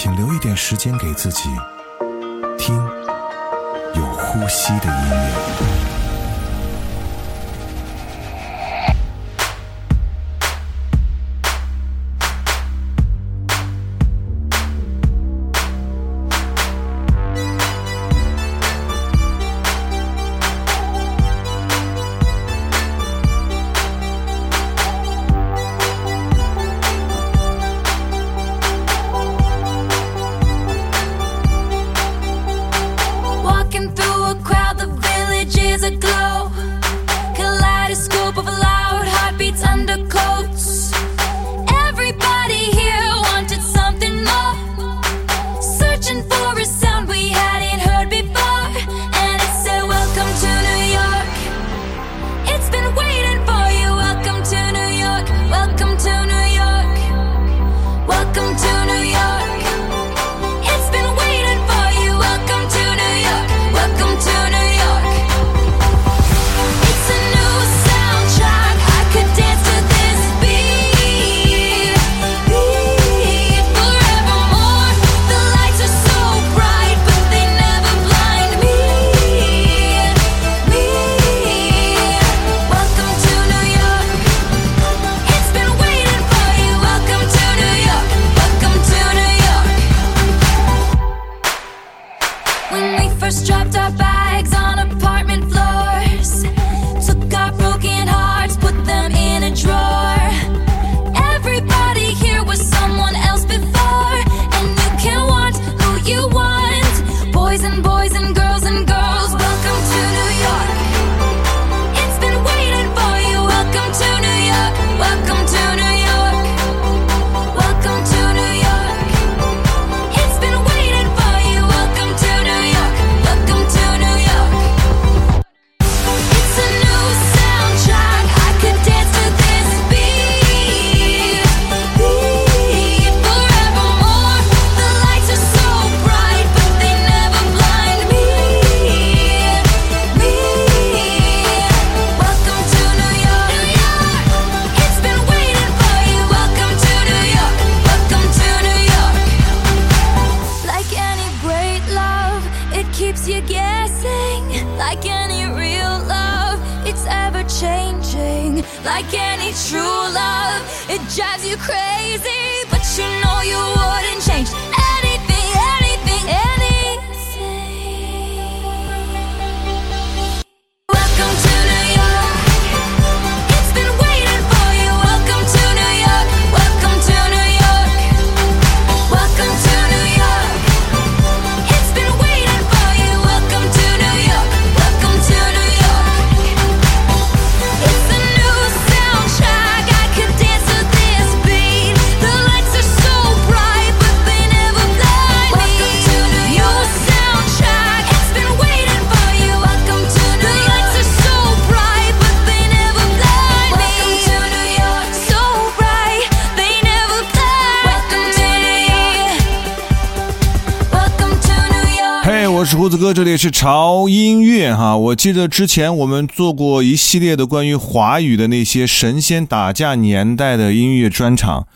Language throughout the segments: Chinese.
请留一点时间给自己，听有呼吸的音乐。是胡子哥，这里是潮音乐哈。我记得之前我们做过一系列的关于华语的那些神仙打架年代的音乐专场。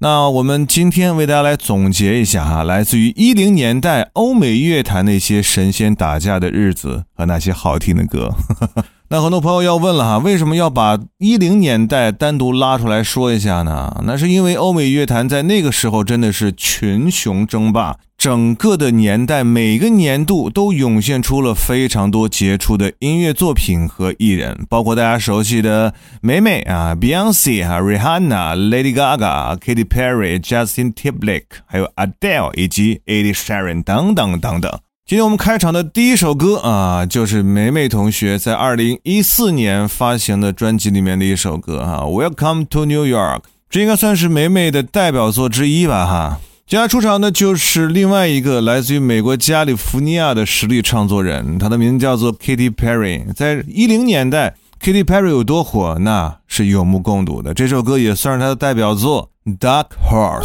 那我们今天为大家来总结一下哈，来自于一零年代欧美乐坛那些神仙打架的日子和那些好听的歌。那很多朋友要问了哈，为什么要把一零年代单独拉出来说一下呢？那是因为欧美乐坛在那个时候真的是群雄争霸。整个的年代，每个年度都涌现出了非常多杰出的音乐作品和艺人，包括大家熟悉的美美啊，Beyonce 啊，Rihanna、Lady Gaga、Katy Perry、Justin Timberlake，还有 Adele 以及 Ed Sheeran 等等等等。今天我们开场的第一首歌啊，就是梅梅同学在二零一四年发行的专辑里面的一首歌哈，《Welcome to New York》，这应该算是梅梅的代表作之一吧哈。接下来出场的就是另外一个来自于美国加利福尼亚的实力创作人，他的名字叫做 Katy Perry。在一零年代，Katy Perry 有多火，那是有目共睹的。这首歌也算是他的代表作《Dark Horse》。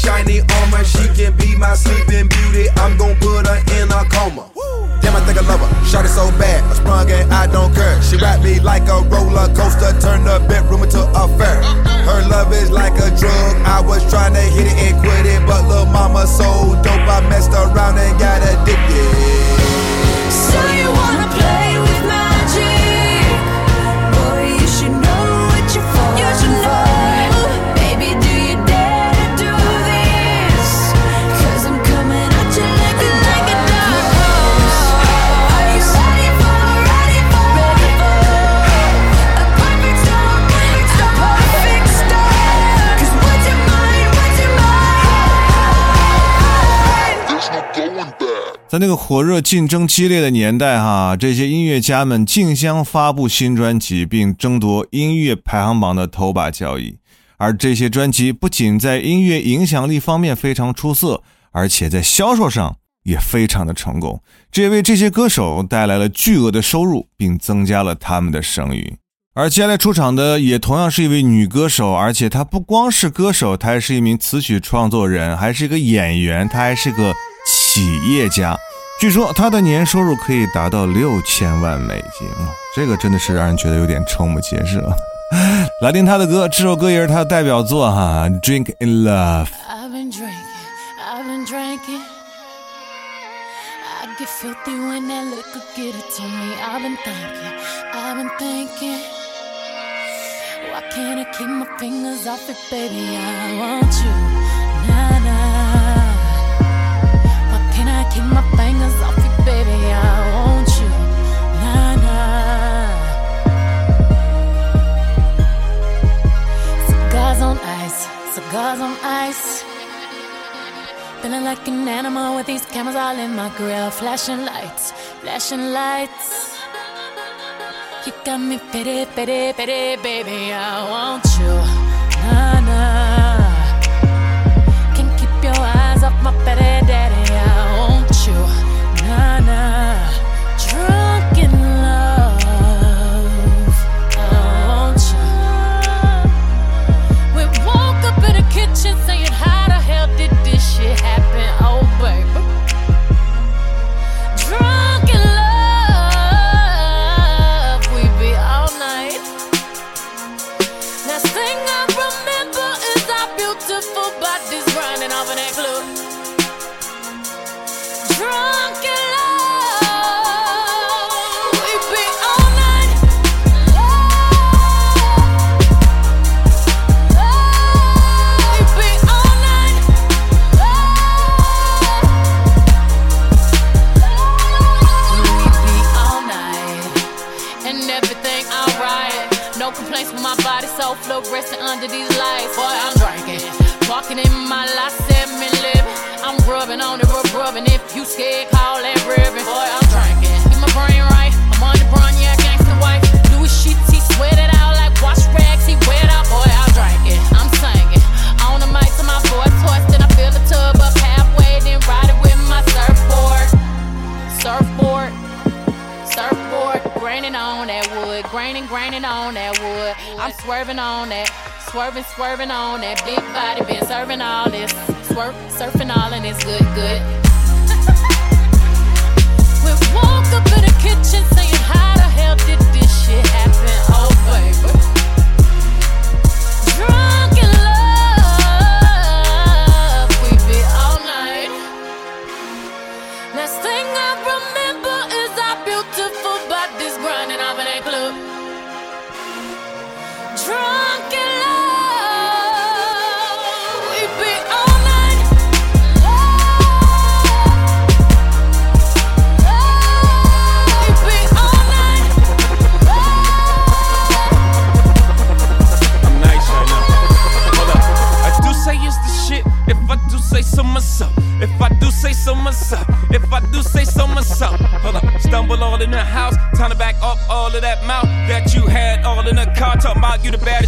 shiny armor. She can be my sleeping beauty. I'm gon' put her in a coma. Damn, I think I love her. Shot it so bad, I sprung and I don't care. She wrapped me like a roller coaster, turned the bedroom into a fair. Her love is like a drug. I was trying to hit it and quit it, but little mama so dope, I messed around and got addicted. 在那个火热、竞争激烈的年代，哈，这些音乐家们竞相发布新专辑，并争夺音乐排行榜的头把交椅。而这些专辑不仅在音乐影响力方面非常出色，而且在销售上也非常的成功，这也为这些歌手带来了巨额的收入，并增加了他们的声誉。而接下来出场的也同样是一位女歌手，而且她不光是歌手，她还是一名词曲创作人，还是一个演员，她还是个企业家。据说她的年收入可以达到六千万美金，哦这个真的是让人觉得有点瞠目结舌。来听她的歌，这首歌也是她的代表作哈，《Drink in Love》。I've been drinking, I've been drinking. I get filthy when that liquor get it to me. I've been thinking, I've been thinking. Why can't I keep my fingers off it, baby? I want you, I my fingers off it, baby? I want you, nah nah. Cigars on ice, cigars on ice. Feeling like an animal with these cameras all in my grill. Flashing lights, flashing lights. You got me pity, pity, pity, baby. I want you. Nah, nah. Can't keep your eyes off my pity, graining on that wood. I'm swerving on that, swerving, swerving on that big body, been serving all this, swerve, surfing all and it's good, good. we woke up in the kitchen saying, How the hell did this shit happen? Oh, baby. You the baddest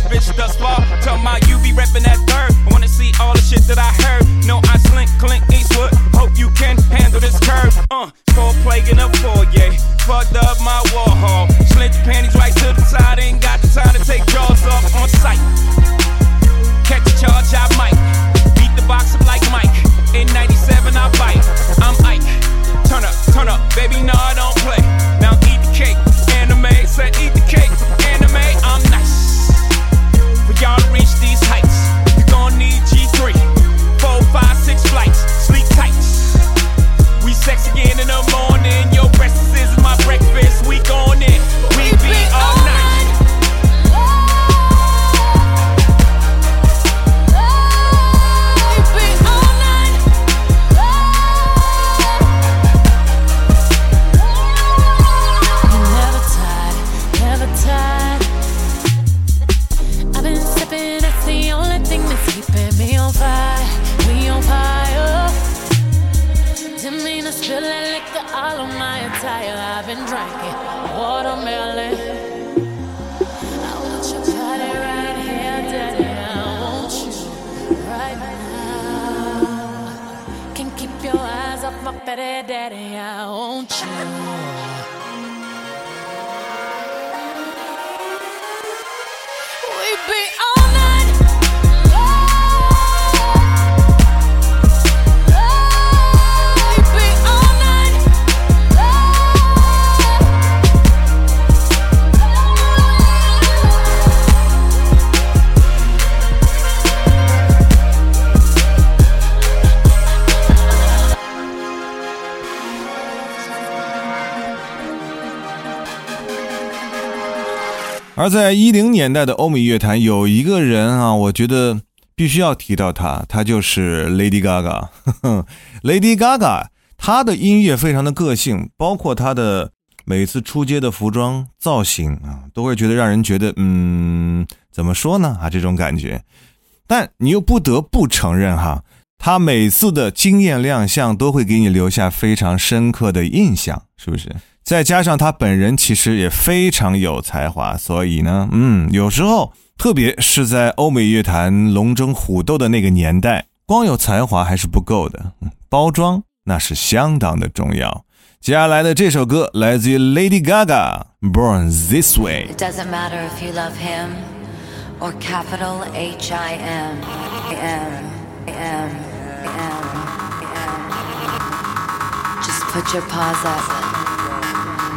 而在一零年代的欧美乐坛，有一个人啊，我觉得必须要提到他，他就是 Lady Gaga。Lady Gaga，她的音乐非常的个性，包括她的每次出街的服装造型啊，都会觉得让人觉得，嗯，怎么说呢啊，这种感觉。但你又不得不承认哈，他每次的惊艳亮相都会给你留下非常深刻的印象，是不是？再加上他本人其实也非常有才华，所以呢，嗯，有时候，特别是在欧美乐坛龙争虎斗的那个年代，光有才华还是不够的，包装那是相当的重要。接下来的这首歌来自于 Lady Gaga，《Born This Way》。It doesn't matter if you love him or capital H I M M M M M. Just put your paws up,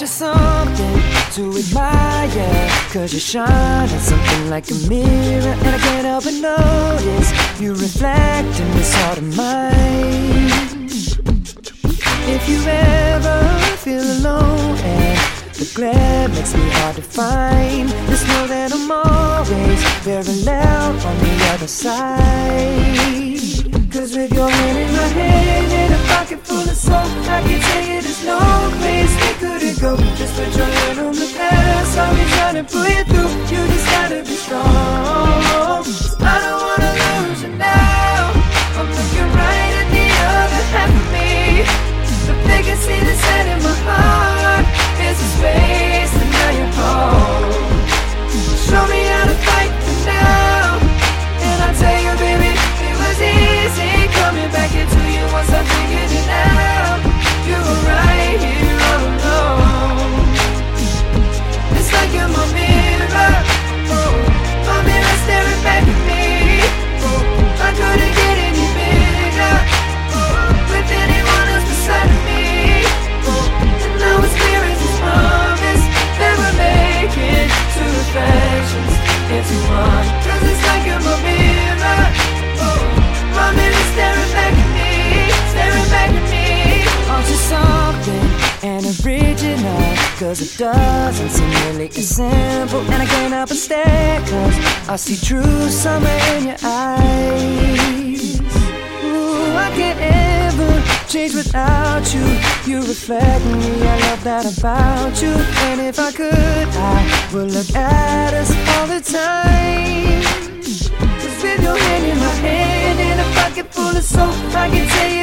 You something to admire? Cause you shine on something like a mirror And I can't help but notice You reflect in this heart of mine If you ever feel alone and the glare makes me hard to find Just know that I'm always loud on the other side Cause with your hand in my hand and a pocket full of soap. I can tell you there's no place we couldn't go. Just put your hand on the past I'll be trying to pull you through. You just gotta be strong. I don't wanna lose you now Would look at us all the time. Cause with your hand in my hand and a pocket full of soap I can tell you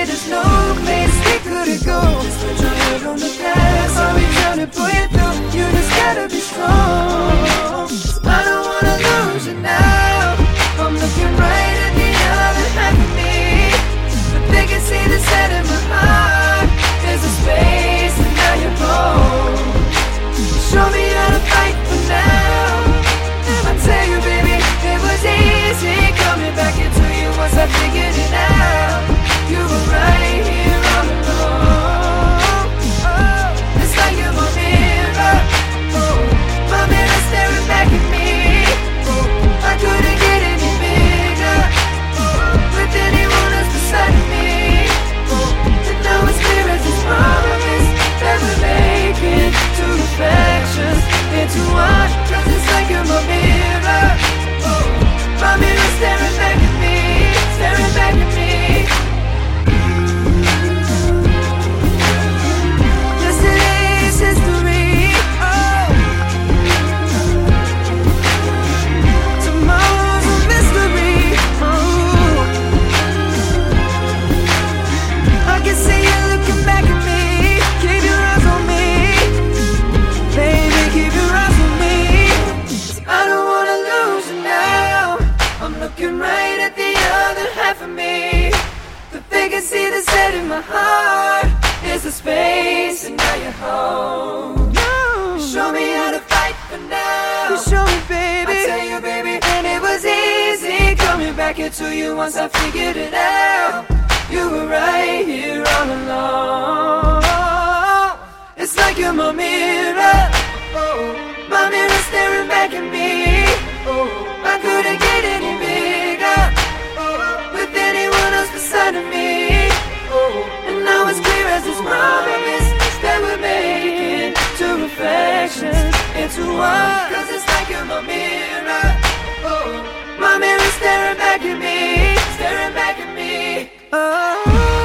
my heart is a space, and now you're home. You show me how to fight for now. You show me, baby. I tell you, baby, and it was easy coming back into you once I figured it out. You were right here all along. It's like you're my mirror. Oh, my mirror staring back at me. Oh, I couldn't get any bigger. Oh, with anyone else beside of me. This promise that we're making two reflections into one. Cause it's like you're my mirror. Oh, my mirror staring back at me, staring back at me. Oh.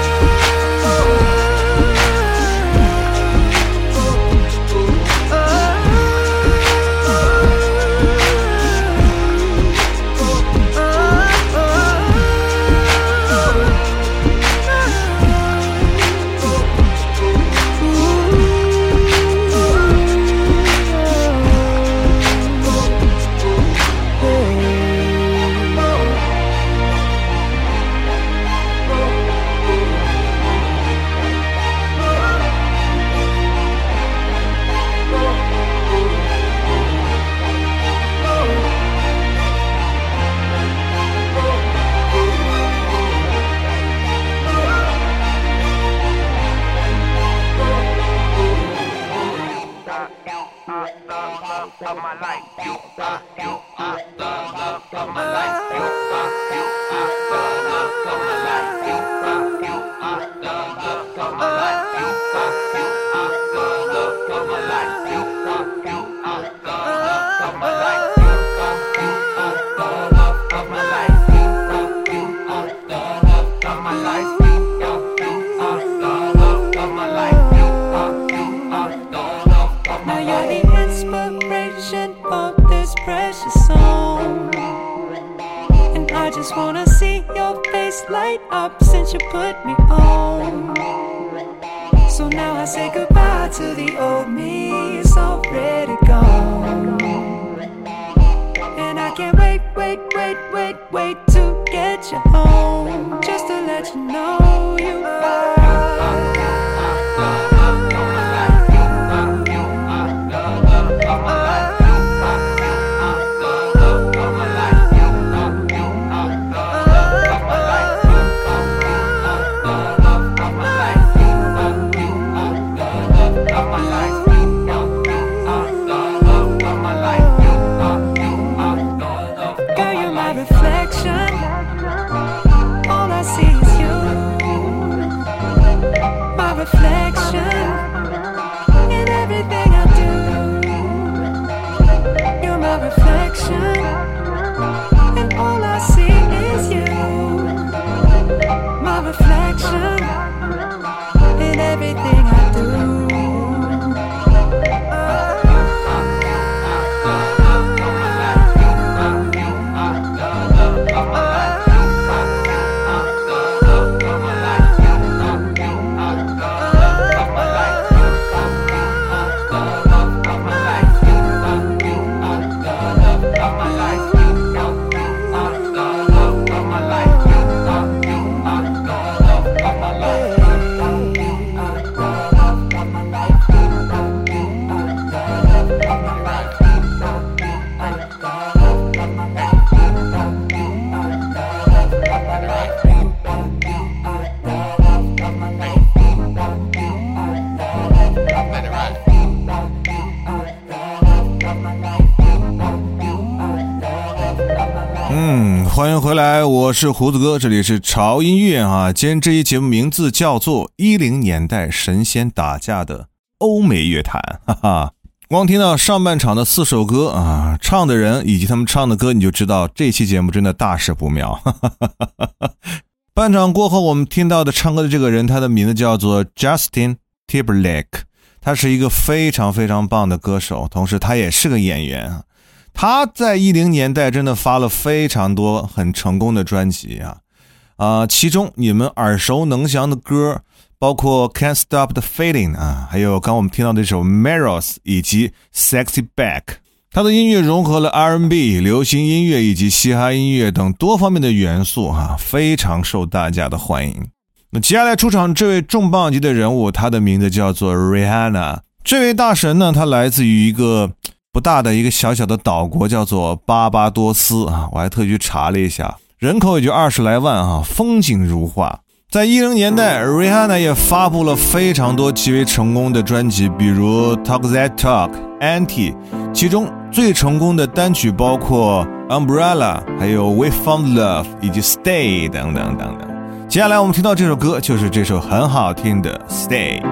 欢迎回来，我是胡子哥，这里是潮音乐啊。今天这一节目名字叫做《一零年代神仙打架的欧美乐坛》，哈哈。光听到上半场的四首歌啊，唱的人以及他们唱的歌，你就知道这期节目真的大事不妙。哈 哈哈哈哈。半场过后，我们听到的唱歌的这个人，他的名字叫做 Justin Timberlake，他是一个非常非常棒的歌手，同时他也是个演员。他在一零年代真的发了非常多很成功的专辑啊，啊，其中你们耳熟能详的歌包括《Can't Stop the Feeling》啊，还有刚我们听到的这首《Mirrors》以及《Sexy Back》。他的音乐融合了 R&B、流行音乐以及嘻哈音乐等多方面的元素哈，非常受大家的欢迎。那接下来出场这位重磅级的人物，他的名字叫做 Rihanna。这位大神呢，他来自于一个。不大的一个小小的岛国叫做巴巴多斯啊，我还特去查了一下，人口也就二十来万啊，风景如画。在一零年代，Rihanna 也发布了非常多极为成功的专辑，比如 Talk That Talk、Anti，其中最成功的单曲包括 Umbrella，还有 We Found Love 以及 Stay 等等等等。接下来我们听到这首歌就是这首很好听的 Stay。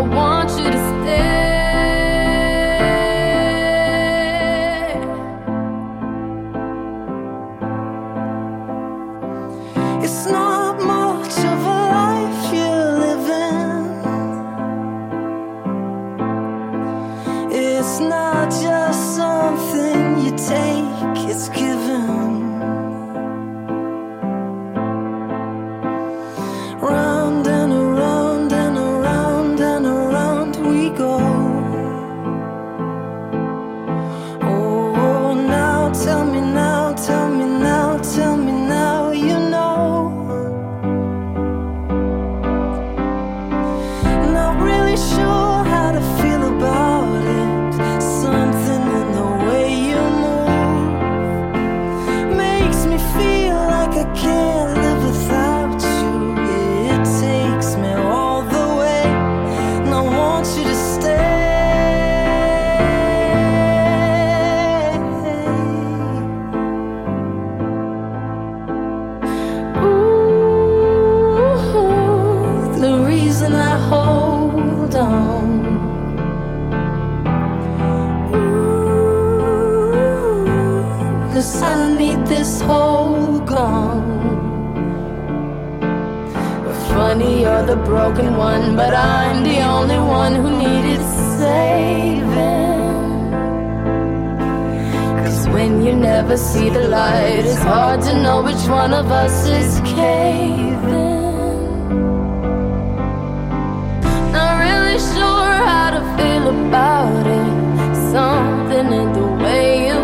I want you to cause I need this hole gone. Funny, you're the broken one, but I'm the only one who needed saving. Cause when you never see the light, it's hard to know which one of us is caving. Not really sure how to feel about it. Something in the way you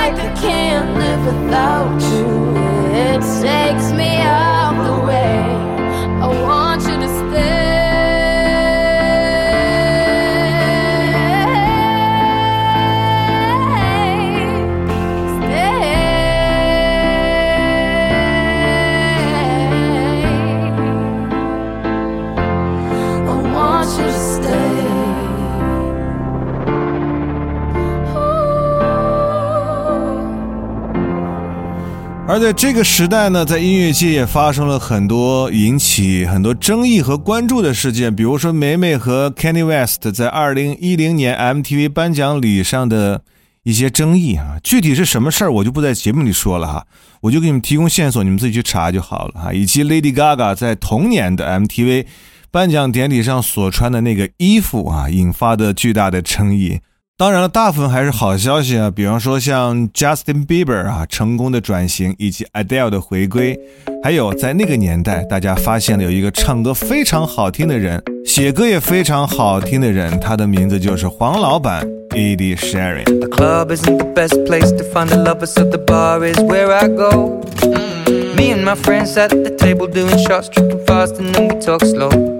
like I can't live without you. It takes 而在这个时代呢，在音乐界也发生了很多引起很多争议和关注的事件，比如说梅梅和 Kanye West 在二零一零年 MTV 颁奖礼上的一些争议啊，具体是什么事儿我就不在节目里说了哈，我就给你们提供线索，你们自己去查就好了哈。以及 Lady Gaga 在同年的 MTV 颁奖典礼上所穿的那个衣服啊，引发的巨大的争议。当然了，大部分还是好消息啊，比方说像 Justin Bieber 啊成功的转型，以及 Adele 的回归，还有在那个年代，大家发现了有一个唱歌非常好听的人，写歌也非常好听的人，他的名字就是黄老板 Ed Sheeran Me and my friends at the table doing shots, tripping fast, and then we talk slow.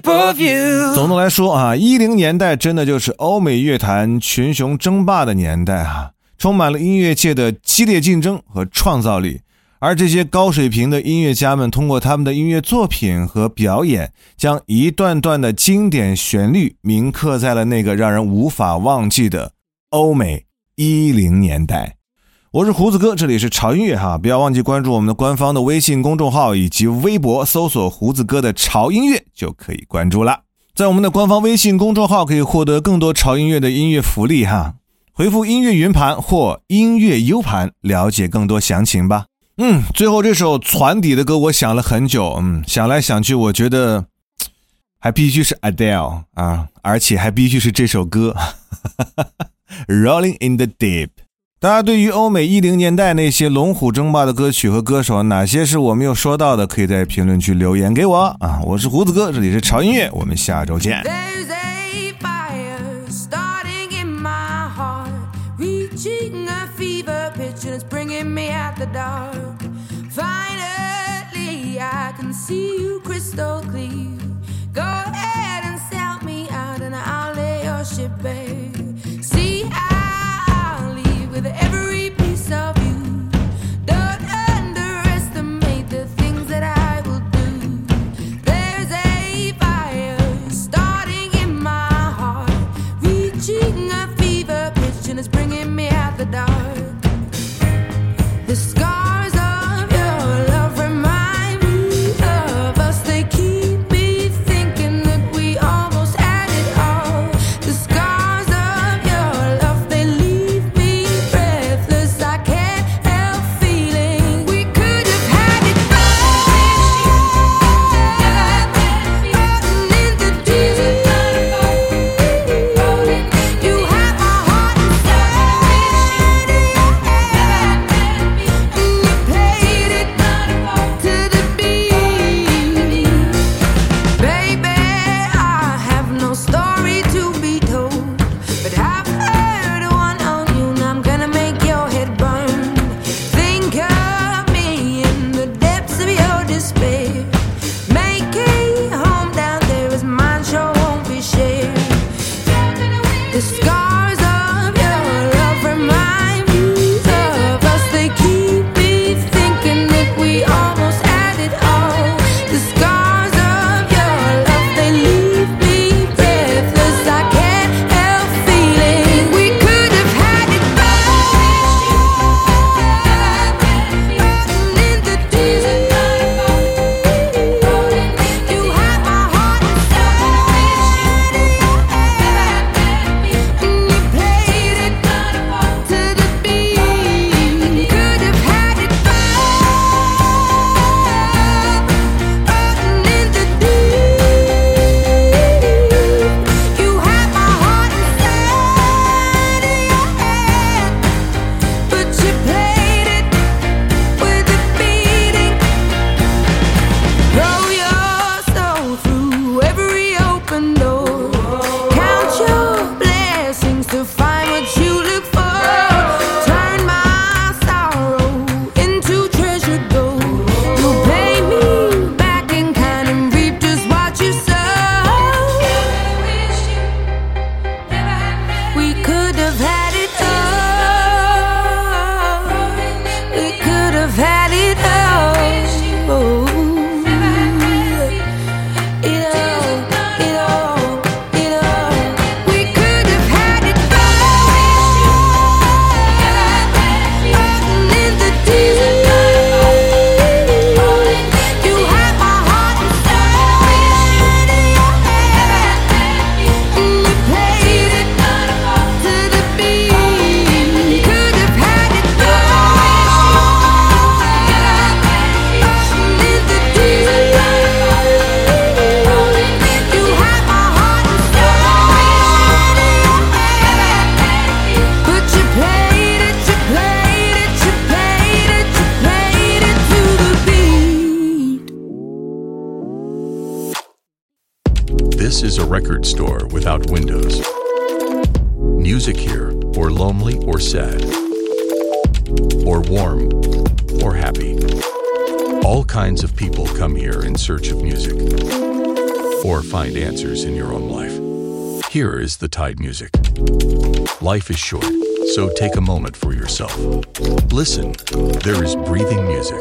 shape of you. 总的来说啊，一零年代真的就是欧美乐坛群雄争霸的年代啊，充满了音乐界的激烈竞争和创造力。而这些高水平的音乐家们，通过他们的音乐作品和表演，将一段段的经典旋律铭刻在了那个让人无法忘记的欧美一零年代。我是胡子哥，这里是潮音乐哈，不要忘记关注我们的官方的微信公众号以及微博，搜索胡子哥的潮音乐就可以关注了。在我们的官方微信公众号可以获得更多潮音乐的音乐福利哈，回复音乐云盘或音乐 U 盘了解更多详情吧。嗯，最后这首船底的歌我想了很久，嗯，想来想去，我觉得还必须是 Adele 啊，而且还必须是这首歌，Rolling in the Deep。大家对于欧美一零年代那些龙虎争霸的歌曲和歌手，哪些是我没有说到的？可以在评论区留言给我啊！我是胡子哥，这里是潮音乐，我们下周见。There's a Here is the Tide Music. Life is short, so take a moment for yourself. Listen, there is breathing music.